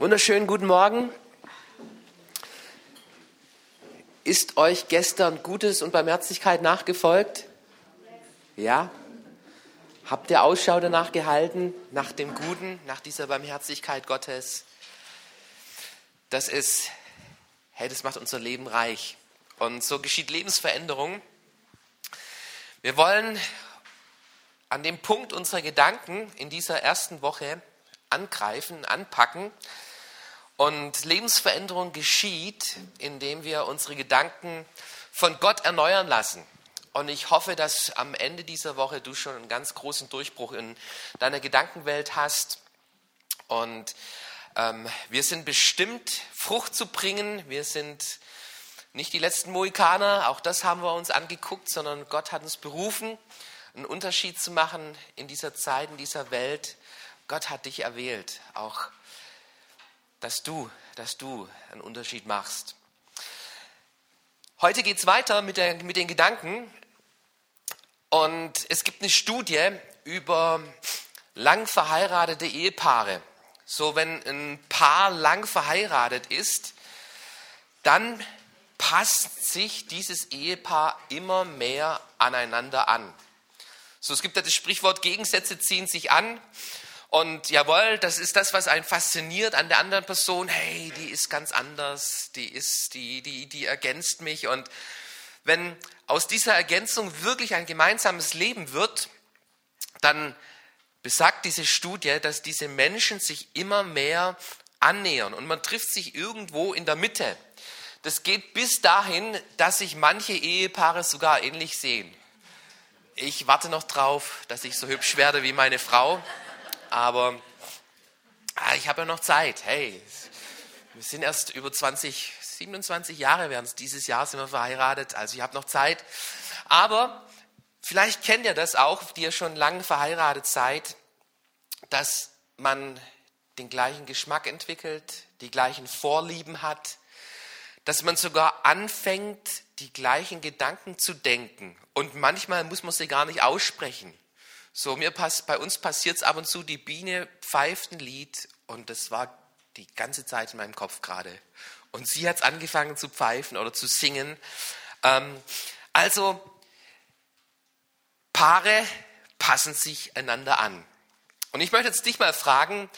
Wunderschönen guten Morgen. Ist euch gestern Gutes und Barmherzigkeit nachgefolgt? Ja? Habt ihr Ausschau danach gehalten, nach dem Guten, nach dieser Barmherzigkeit Gottes? Das ist, hey, das macht unser Leben reich. Und so geschieht Lebensveränderung. Wir wollen an dem Punkt unserer Gedanken in dieser ersten Woche angreifen, anpacken, und Lebensveränderung geschieht, indem wir unsere Gedanken von Gott erneuern lassen. Und ich hoffe, dass am Ende dieser Woche du schon einen ganz großen Durchbruch in deiner Gedankenwelt hast. Und ähm, wir sind bestimmt, Frucht zu bringen. Wir sind nicht die letzten Mohikaner, auch das haben wir uns angeguckt, sondern Gott hat uns berufen, einen Unterschied zu machen in dieser Zeit, in dieser Welt. Gott hat dich erwählt, auch dass du, dass du einen Unterschied machst. Heute geht es weiter mit, der, mit den Gedanken. Und es gibt eine Studie über lang verheiratete Ehepaare. So, wenn ein Paar lang verheiratet ist, dann passt sich dieses Ehepaar immer mehr aneinander an. So, es gibt ja das Sprichwort, Gegensätze ziehen sich an. Und jawohl, das ist das, was einen fasziniert an der anderen Person. Hey, die ist ganz anders, die ist, die, die, die ergänzt mich. Und wenn aus dieser Ergänzung wirklich ein gemeinsames Leben wird, dann besagt diese Studie, dass diese Menschen sich immer mehr annähern und man trifft sich irgendwo in der Mitte. Das geht bis dahin, dass sich manche Ehepaare sogar ähnlich sehen. Ich warte noch drauf, dass ich so hübsch werde wie meine Frau aber ah, ich habe ja noch Zeit. Hey, wir sind erst über 20, 27 Jahre es dieses Jahr sind wir verheiratet, also ich habe noch Zeit. Aber vielleicht kennt ihr das auch, die ihr schon lange verheiratet seid, dass man den gleichen Geschmack entwickelt, die gleichen Vorlieben hat, dass man sogar anfängt, die gleichen Gedanken zu denken. Und manchmal muss man sie gar nicht aussprechen. So, mir pass, bei uns passiert es ab und zu, die Biene pfeift ein Lied und das war die ganze Zeit in meinem Kopf gerade. Und sie hat es angefangen zu pfeifen oder zu singen. Ähm, also, Paare passen sich einander an. Und ich möchte jetzt dich mal fragen,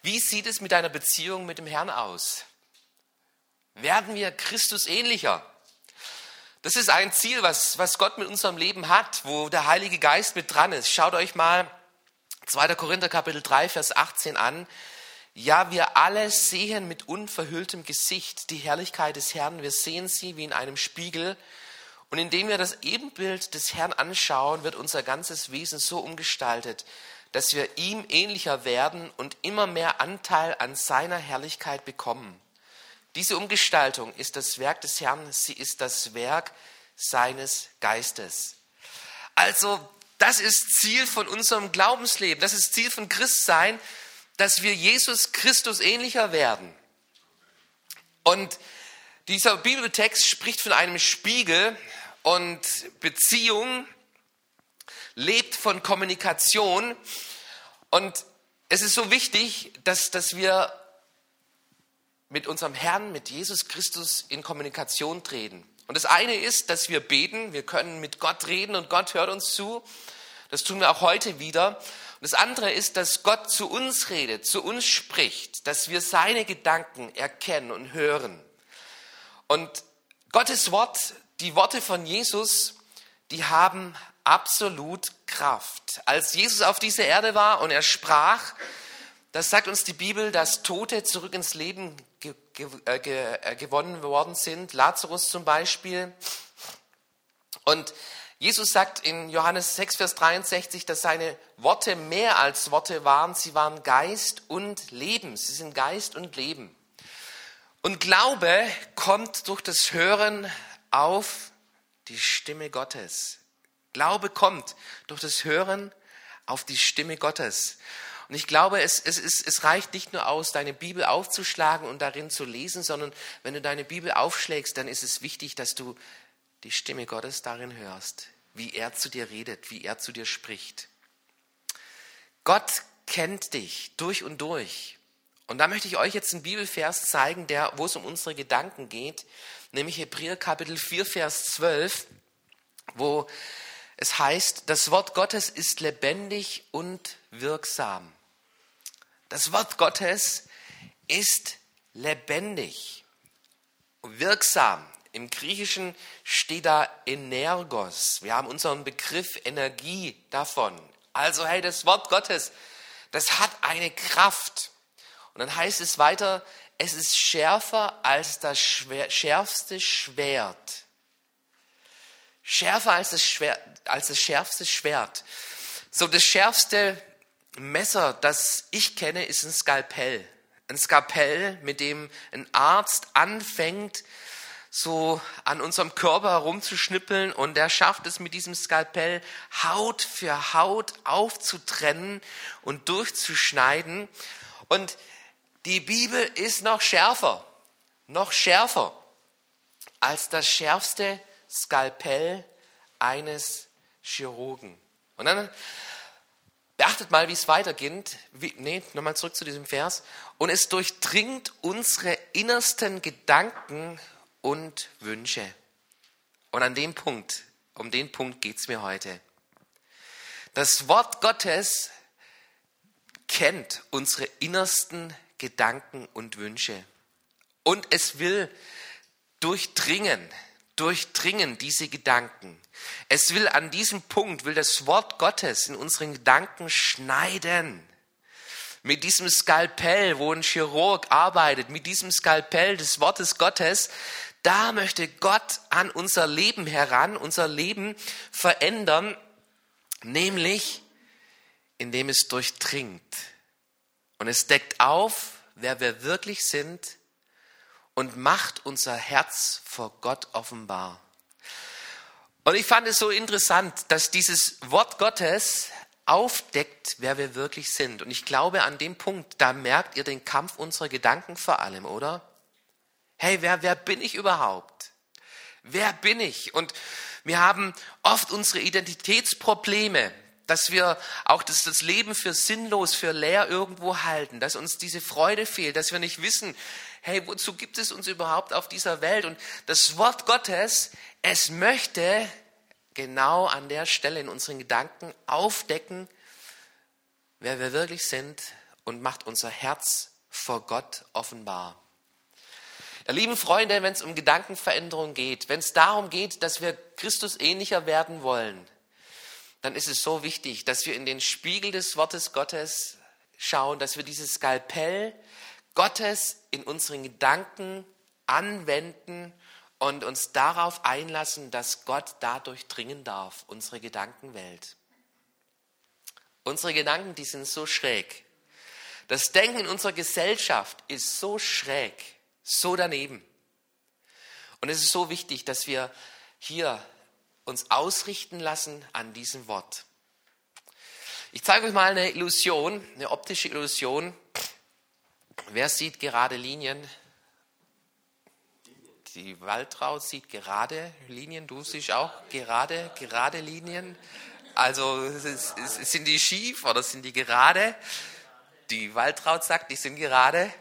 wie sieht es mit deiner Beziehung mit dem Herrn aus? Werden wir Christus ähnlicher? Das ist ein Ziel, was, was Gott mit unserem Leben hat, wo der Heilige Geist mit dran ist. Schaut euch mal 2. Korinther Kapitel 3, Vers 18 an. Ja, wir alle sehen mit unverhülltem Gesicht die Herrlichkeit des Herrn. Wir sehen sie wie in einem Spiegel. Und indem wir das Ebenbild des Herrn anschauen, wird unser ganzes Wesen so umgestaltet, dass wir ihm ähnlicher werden und immer mehr Anteil an seiner Herrlichkeit bekommen. Diese Umgestaltung ist das Werk des Herrn, sie ist das Werk seines Geistes. Also, das ist Ziel von unserem Glaubensleben, das ist Ziel von Christsein, dass wir Jesus Christus ähnlicher werden. Und dieser Bibeltext spricht von einem Spiegel und Beziehung lebt von Kommunikation. Und es ist so wichtig, dass, dass wir mit unserem Herrn, mit Jesus Christus in Kommunikation treten. Und das eine ist, dass wir beten, wir können mit Gott reden und Gott hört uns zu. Das tun wir auch heute wieder. Und das andere ist, dass Gott zu uns redet, zu uns spricht, dass wir seine Gedanken erkennen und hören. Und Gottes Wort, die Worte von Jesus, die haben absolut Kraft. Als Jesus auf dieser Erde war und er sprach, das sagt uns die Bibel, dass Tote zurück ins Leben ge ge äh, ge äh, gewonnen worden sind. Lazarus zum Beispiel. Und Jesus sagt in Johannes 6, Vers 63, dass seine Worte mehr als Worte waren. Sie waren Geist und Leben. Sie sind Geist und Leben. Und Glaube kommt durch das Hören auf die Stimme Gottes. Glaube kommt durch das Hören auf die Stimme Gottes. Und ich glaube, es, es, es, es reicht nicht nur aus, deine Bibel aufzuschlagen und darin zu lesen, sondern wenn du deine Bibel aufschlägst, dann ist es wichtig, dass du die Stimme Gottes darin hörst, wie er zu dir redet, wie er zu dir spricht. Gott kennt dich durch und durch Und da möchte ich euch jetzt einen Bibelvers zeigen, der, wo es um unsere Gedanken geht, nämlich Hebräer Kapitel 4, Vers 12, wo es heißt, das Wort Gottes ist lebendig und wirksam. Das Wort Gottes ist lebendig, wirksam. Im Griechischen steht da Energos. Wir haben unseren Begriff Energie davon. Also hey, das Wort Gottes, das hat eine Kraft. Und dann heißt es weiter, es ist schärfer als das schwer, schärfste Schwert. Schärfer als das, Schwert, als das schärfste Schwert. So das schärfste Messer, das ich kenne, ist ein Skalpell. Ein Skalpell, mit dem ein Arzt anfängt, so an unserem Körper herumzuschnippeln und er schafft es mit diesem Skalpell Haut für Haut aufzutrennen und durchzuschneiden. Und die Bibel ist noch schärfer, noch schärfer als das schärfste Skalpell eines Chirurgen. Und dann beachtet mal, wie es weitergeht. Wie, nee, nochmal zurück zu diesem Vers. Und es durchdringt unsere innersten Gedanken und Wünsche. Und an dem Punkt, um den Punkt geht es mir heute. Das Wort Gottes kennt unsere innersten Gedanken und Wünsche. Und es will durchdringen, durchdringen diese Gedanken. Es will an diesem Punkt, will das Wort Gottes in unseren Gedanken schneiden. Mit diesem Skalpell, wo ein Chirurg arbeitet, mit diesem Skalpell des Wortes Gottes, da möchte Gott an unser Leben heran, unser Leben verändern, nämlich indem es durchdringt. Und es deckt auf, wer wir wirklich sind und macht unser Herz vor Gott offenbar. Und ich fand es so interessant, dass dieses Wort Gottes aufdeckt, wer wir wirklich sind. Und ich glaube, an dem Punkt, da merkt ihr den Kampf unserer Gedanken vor allem, oder? Hey, wer, wer bin ich überhaupt? Wer bin ich? Und wir haben oft unsere Identitätsprobleme, dass wir auch das, das Leben für sinnlos, für leer irgendwo halten, dass uns diese Freude fehlt, dass wir nicht wissen, hey, wozu gibt es uns überhaupt auf dieser Welt? Und das Wort Gottes, es möchte genau an der Stelle in unseren Gedanken aufdecken, wer wir wirklich sind und macht unser Herz vor Gott offenbar. Lieben Freunde, wenn es um Gedankenveränderung geht, wenn es darum geht, dass wir Christus ähnlicher werden wollen, dann ist es so wichtig, dass wir in den Spiegel des Wortes Gottes schauen, dass wir dieses Skalpell Gottes in unseren Gedanken anwenden und uns darauf einlassen, dass Gott dadurch dringen darf, unsere Gedankenwelt. Unsere Gedanken, die sind so schräg. Das Denken in unserer Gesellschaft ist so schräg, so daneben. Und es ist so wichtig, dass wir hier uns ausrichten lassen an diesem Wort. Ich zeige euch mal eine Illusion, eine optische Illusion. Wer sieht gerade Linien? Die Waldraut sieht gerade Linien, du siehst auch gerade, gerade Linien. Also sind die schief oder sind die gerade? Die Waldraut sagt, die sind gerade.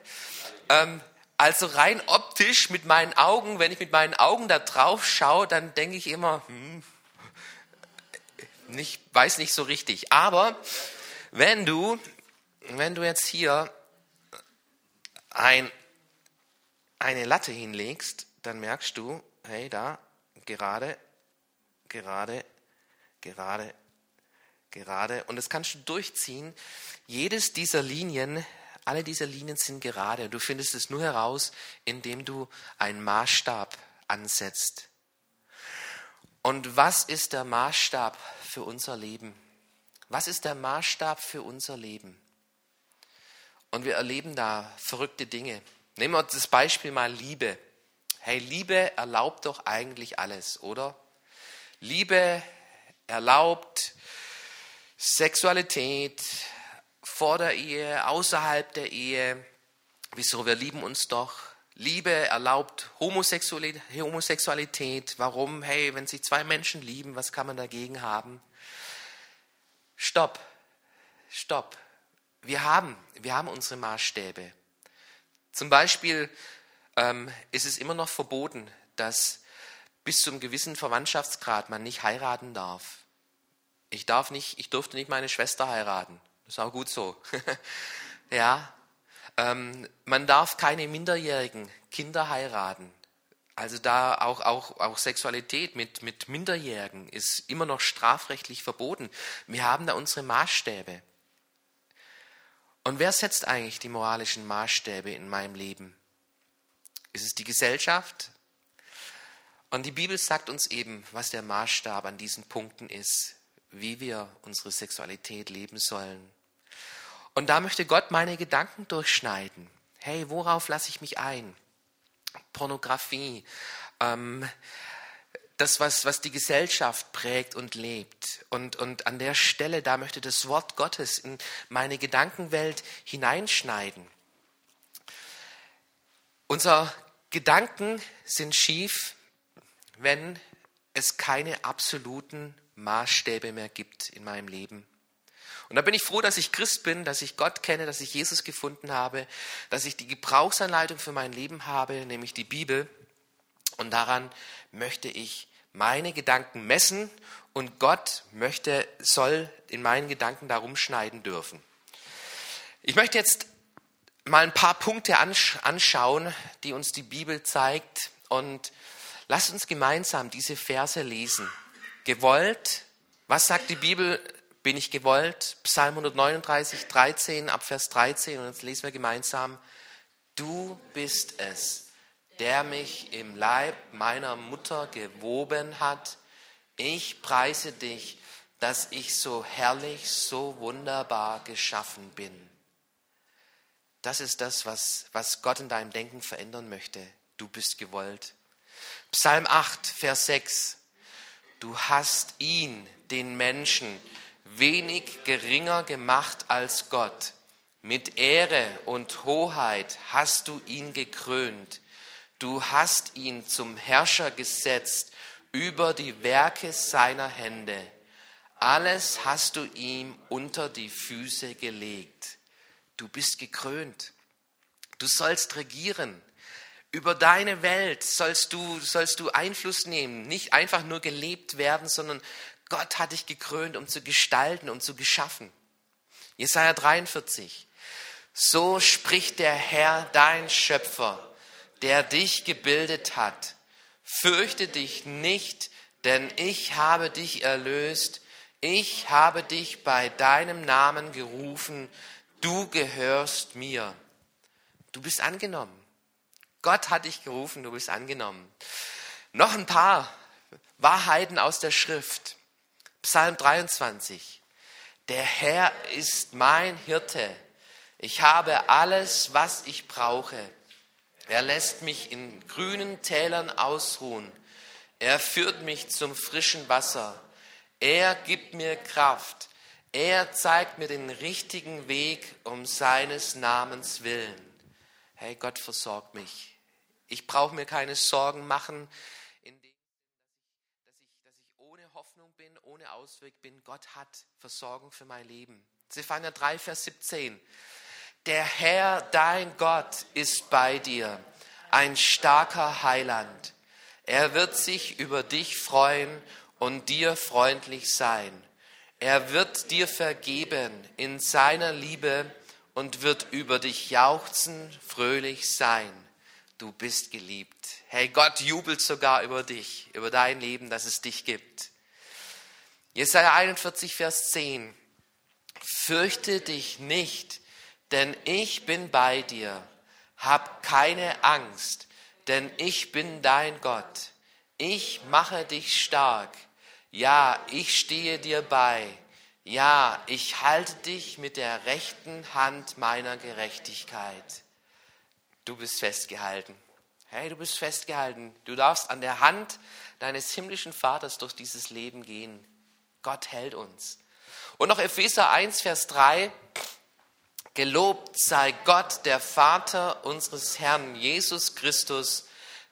Ähm, also rein optisch mit meinen Augen, wenn ich mit meinen Augen da drauf schaue, dann denke ich immer, hm, nicht, weiß nicht so richtig. Aber wenn du, wenn du jetzt hier ein, eine Latte hinlegst, dann merkst du, hey, da, gerade, gerade, gerade, gerade. Und das kannst du durchziehen. Jedes dieser Linien alle diese Linien sind gerade. Du findest es nur heraus, indem du einen Maßstab ansetzt. Und was ist der Maßstab für unser Leben? Was ist der Maßstab für unser Leben? Und wir erleben da verrückte Dinge. Nehmen wir das Beispiel mal Liebe. Hey, Liebe erlaubt doch eigentlich alles, oder? Liebe erlaubt Sexualität, vor der Ehe, außerhalb der Ehe. Wieso? Wir lieben uns doch. Liebe erlaubt Homosexualität. Warum? Hey, wenn sich zwei Menschen lieben, was kann man dagegen haben? Stopp. Stopp. Wir haben, wir haben unsere Maßstäbe. Zum Beispiel ähm, ist es immer noch verboten, dass bis zu einem gewissen Verwandtschaftsgrad man nicht heiraten darf. Ich darf nicht, ich durfte nicht meine Schwester heiraten. Das ist auch gut so. ja. Ähm, man darf keine minderjährigen Kinder heiraten. Also da auch, auch, auch Sexualität mit, mit Minderjährigen ist immer noch strafrechtlich verboten. Wir haben da unsere Maßstäbe. Und wer setzt eigentlich die moralischen Maßstäbe in meinem Leben? Ist es die Gesellschaft? Und die Bibel sagt uns eben, was der Maßstab an diesen Punkten ist, wie wir unsere Sexualität leben sollen. Und da möchte Gott meine Gedanken durchschneiden. Hey, worauf lasse ich mich ein? Pornografie, ähm, das, was, was die Gesellschaft prägt und lebt. Und, und an der Stelle, da möchte das Wort Gottes in meine Gedankenwelt hineinschneiden. Unsere Gedanken sind schief, wenn es keine absoluten Maßstäbe mehr gibt in meinem Leben. Und da bin ich froh, dass ich Christ bin, dass ich Gott kenne, dass ich Jesus gefunden habe, dass ich die Gebrauchsanleitung für mein Leben habe, nämlich die Bibel. Und daran möchte ich meine Gedanken messen und Gott möchte, soll in meinen Gedanken darum schneiden dürfen. Ich möchte jetzt mal ein paar Punkte anschauen, die uns die Bibel zeigt und lasst uns gemeinsam diese Verse lesen. Gewollt, was sagt die Bibel bin ich gewollt. Psalm 139, 13, ab Vers 13. Und jetzt lesen wir gemeinsam. Du bist es, der mich im Leib meiner Mutter gewoben hat. Ich preise dich, dass ich so herrlich, so wunderbar geschaffen bin. Das ist das, was, was Gott in deinem Denken verändern möchte. Du bist gewollt. Psalm 8, Vers 6. Du hast ihn, den Menschen, wenig geringer gemacht als Gott. Mit Ehre und Hoheit hast du ihn gekrönt. Du hast ihn zum Herrscher gesetzt über die Werke seiner Hände. Alles hast du ihm unter die Füße gelegt. Du bist gekrönt. Du sollst regieren. Über deine Welt sollst du, sollst du Einfluss nehmen, nicht einfach nur gelebt werden, sondern Gott hat dich gekrönt, um zu gestalten, um zu geschaffen. Jesaja 43. So spricht der Herr, dein Schöpfer, der dich gebildet hat. Fürchte dich nicht, denn ich habe dich erlöst. Ich habe dich bei deinem Namen gerufen. Du gehörst mir. Du bist angenommen. Gott hat dich gerufen, du bist angenommen. Noch ein paar Wahrheiten aus der Schrift. Psalm 23. Der Herr ist mein Hirte. Ich habe alles, was ich brauche. Er lässt mich in grünen Tälern ausruhen. Er führt mich zum frischen Wasser. Er gibt mir Kraft. Er zeigt mir den richtigen Weg um seines Namens willen. Hey, Gott versorgt mich. Ich brauche mir keine Sorgen machen, bin, ohne Ausweg bin. Gott hat Versorgung für mein Leben. Zephania 3, Vers 17. Der Herr, dein Gott, ist bei dir, ein starker Heiland. Er wird sich über dich freuen und dir freundlich sein. Er wird dir vergeben in seiner Liebe und wird über dich jauchzen, fröhlich sein. Du bist geliebt. Hey, Gott jubelt sogar über dich, über dein Leben, dass es dich gibt. Jesaja 41, Vers 10. Fürchte dich nicht, denn ich bin bei dir. Hab keine Angst, denn ich bin dein Gott. Ich mache dich stark. Ja, ich stehe dir bei. Ja, ich halte dich mit der rechten Hand meiner Gerechtigkeit. Du bist festgehalten. Hey, du bist festgehalten. Du darfst an der Hand deines himmlischen Vaters durch dieses Leben gehen. Gott hält uns. Und noch Epheser 1, Vers 3. Gelobt sei Gott, der Vater unseres Herrn Jesus Christus,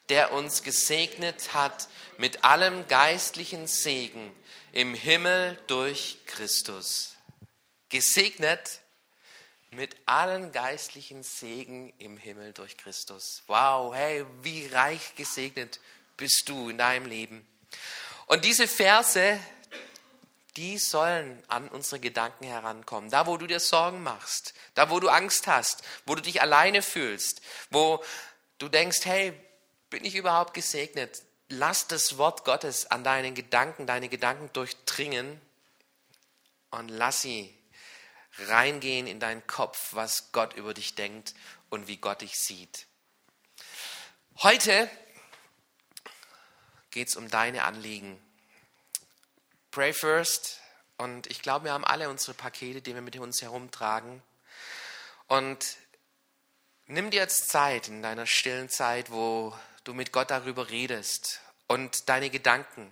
der uns gesegnet hat mit allem geistlichen Segen im Himmel durch Christus. Gesegnet mit allen geistlichen Segen im Himmel durch Christus. Wow, hey, wie reich gesegnet bist du in deinem Leben. Und diese Verse, die sollen an unsere Gedanken herankommen. Da, wo du dir Sorgen machst, da, wo du Angst hast, wo du dich alleine fühlst, wo du denkst, hey, bin ich überhaupt gesegnet? Lass das Wort Gottes an deinen Gedanken, deine Gedanken durchdringen und lass sie reingehen in deinen Kopf, was Gott über dich denkt und wie Gott dich sieht. Heute geht es um deine Anliegen. Pray first. Und ich glaube, wir haben alle unsere Pakete, die wir mit uns herumtragen. Und nimm dir jetzt Zeit in deiner stillen Zeit, wo du mit Gott darüber redest und deine Gedanken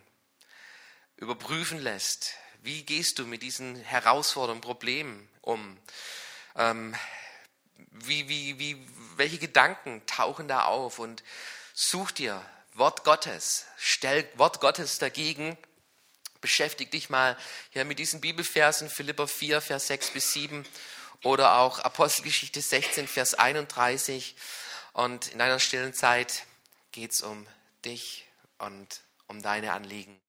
überprüfen lässt. Wie gehst du mit diesen herausfordernden Problemen um? Ähm, wie, wie, wie, welche Gedanken tauchen da auf? Und such dir Wort Gottes, stell Wort Gottes dagegen beschäftige dich mal hier mit diesen Bibelversen, Philipper 4, Vers 6 bis 7 oder auch Apostelgeschichte 16, Vers 31. Und in einer stillen Zeit geht es um dich und um deine Anliegen.